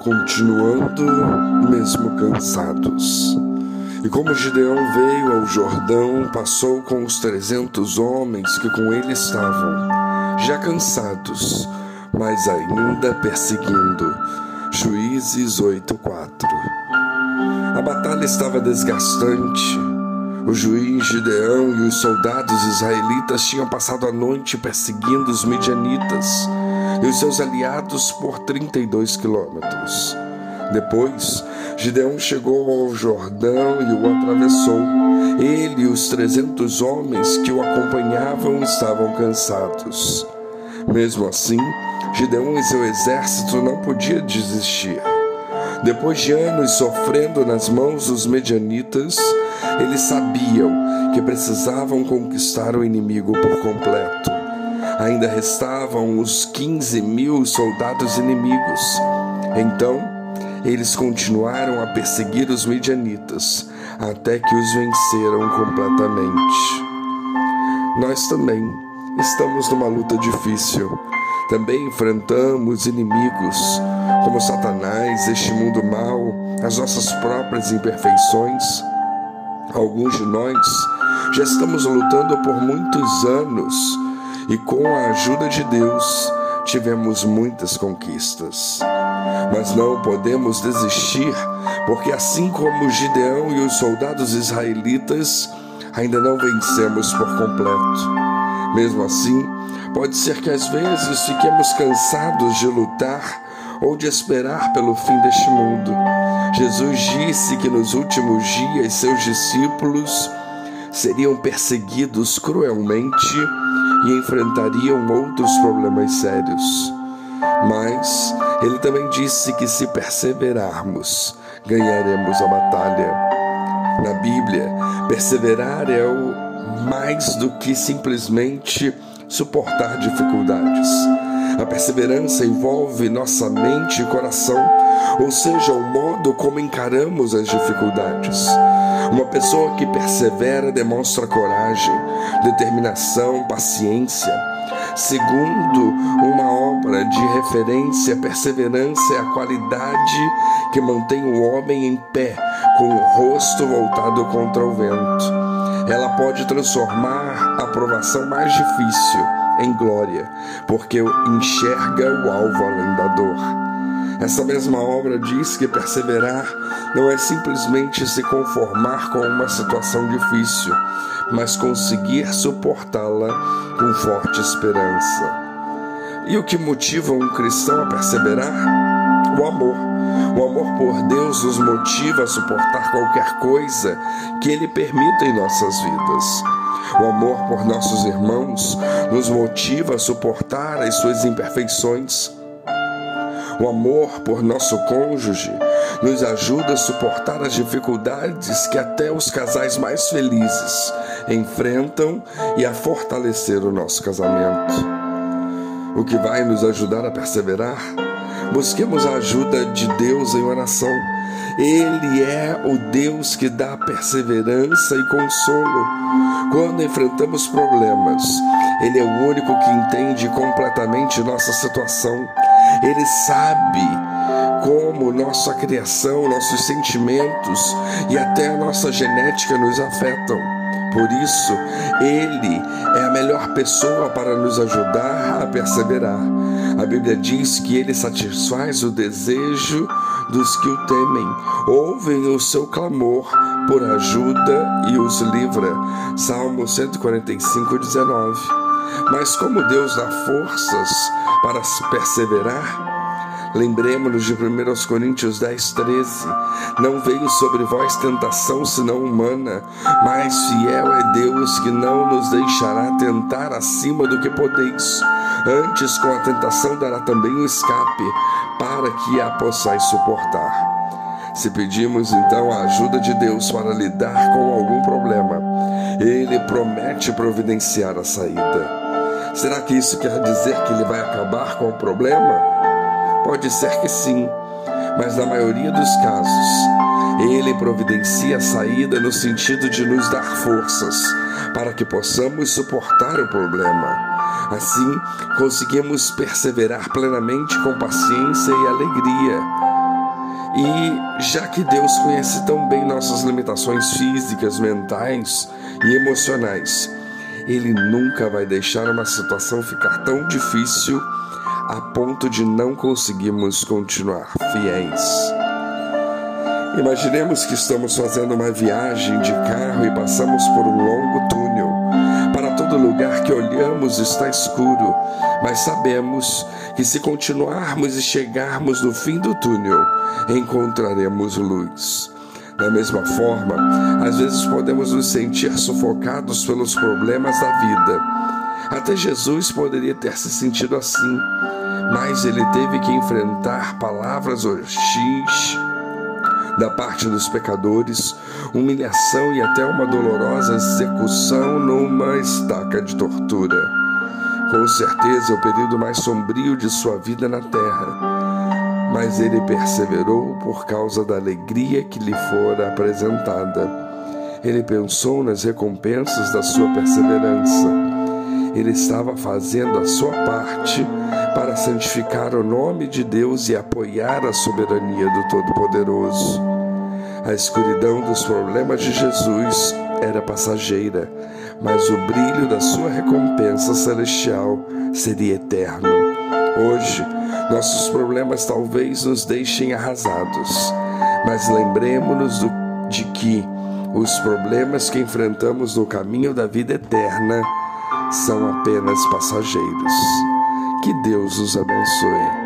continuando mesmo cansados. E como Gideão veio ao Jordão, passou com os trezentos homens que com ele estavam, já cansados, mas ainda perseguindo. Juízes 8:4. A batalha estava desgastante. O juiz Gideão e os soldados israelitas tinham passado a noite perseguindo os midianitas e os seus aliados por 32 quilômetros. Depois, Gideão chegou ao Jordão e o atravessou. Ele e os trezentos homens que o acompanhavam estavam cansados. Mesmo assim, Gideão e seu exército não podiam desistir. Depois de anos sofrendo nas mãos dos medianitas, eles sabiam que precisavam conquistar o inimigo por completo. Ainda restavam os 15 mil soldados inimigos. Então, eles continuaram a perseguir os medianitas até que os venceram completamente. Nós também estamos numa luta difícil. Também enfrentamos inimigos como Satanás, este mundo mau, as nossas próprias imperfeições. Alguns de nós já estamos lutando por muitos anos e com a ajuda de Deus tivemos muitas conquistas. Mas não podemos desistir, porque assim como Gideão e os soldados israelitas, ainda não vencemos por completo. Mesmo assim, pode ser que às vezes fiquemos cansados de lutar ou de esperar pelo fim deste mundo. Jesus disse que nos últimos dias seus discípulos seriam perseguidos cruelmente e enfrentariam outros problemas sérios. Mas ele também disse que se perseverarmos, ganharemos a batalha. Na Bíblia, perseverar é o mais do que simplesmente suportar dificuldades. A perseverança envolve nossa mente e coração, ou seja, o modo como encaramos as dificuldades. Uma pessoa que persevera demonstra coragem, determinação, paciência. Segundo uma obra de referência, perseverança é a qualidade que mantém o homem em pé, com o rosto voltado contra o vento. Ela pode transformar a provação mais difícil em glória, porque enxerga o alvo além da dor. Essa mesma obra diz que perseverar não é simplesmente se conformar com uma situação difícil, mas conseguir suportá-la com forte esperança. E o que motiva um cristão a perseverar? O amor. O amor por Deus nos motiva a suportar qualquer coisa que Ele permita em nossas vidas. O amor por nossos irmãos nos motiva a suportar as suas imperfeições. O amor por nosso cônjuge nos ajuda a suportar as dificuldades que até os casais mais felizes enfrentam e a fortalecer o nosso casamento. O que vai nos ajudar a perseverar? Busquemos a ajuda de Deus em oração. Ele é o Deus que dá perseverança e consolo. Quando enfrentamos problemas, Ele é o único que entende completamente nossa situação ele sabe como nossa criação, nossos sentimentos e até a nossa genética nos afetam. Por isso, Ele é a melhor pessoa para nos ajudar a perseverar. A Bíblia diz que Ele satisfaz o desejo dos que o temem, ouvem o seu clamor por ajuda e os livra. Salmo 145, 19. Mas como Deus dá forças para perseverar, lembremos-nos de 1 Coríntios 10, 13. Não veio sobre vós tentação senão humana, mas fiel é Deus que não nos deixará tentar acima do que podeis. Antes, com a tentação, dará também o escape, para que a possais suportar. Se pedimos então a ajuda de Deus para lidar com algum problema, Ele promete providenciar a saída. Será que isso quer dizer que ele vai acabar com o problema? Pode ser que sim, mas na maioria dos casos, ele providencia a saída no sentido de nos dar forças para que possamos suportar o problema. Assim, conseguimos perseverar plenamente com paciência e alegria. E já que Deus conhece tão bem nossas limitações físicas, mentais e emocionais, Ele nunca vai deixar uma situação ficar tão difícil a ponto de não conseguirmos continuar fiéis. Imaginemos que estamos fazendo uma viagem de carro e passamos por um longo túnel. Para todo lugar que olhamos está escuro, mas sabemos que se continuarmos e chegarmos no fim do túnel, encontraremos luz. Da mesma forma, às vezes podemos nos sentir sufocados pelos problemas da vida. Até Jesus poderia ter se sentido assim, mas ele teve que enfrentar palavras hostis da parte dos pecadores, humilhação e até uma dolorosa execução numa estaca de tortura. Com certeza é o período mais sombrio de sua vida na terra, mas ele perseverou por causa da alegria que lhe fora apresentada. Ele pensou nas recompensas da sua perseverança. Ele estava fazendo a sua parte para santificar o nome de Deus e apoiar a soberania do Todo-Poderoso. A escuridão dos problemas de Jesus era passageira, mas o brilho da sua recompensa celestial seria eterno. Hoje, nossos problemas talvez nos deixem arrasados, mas lembremos-nos de que os problemas que enfrentamos no caminho da vida eterna são apenas passageiros. Que Deus os abençoe.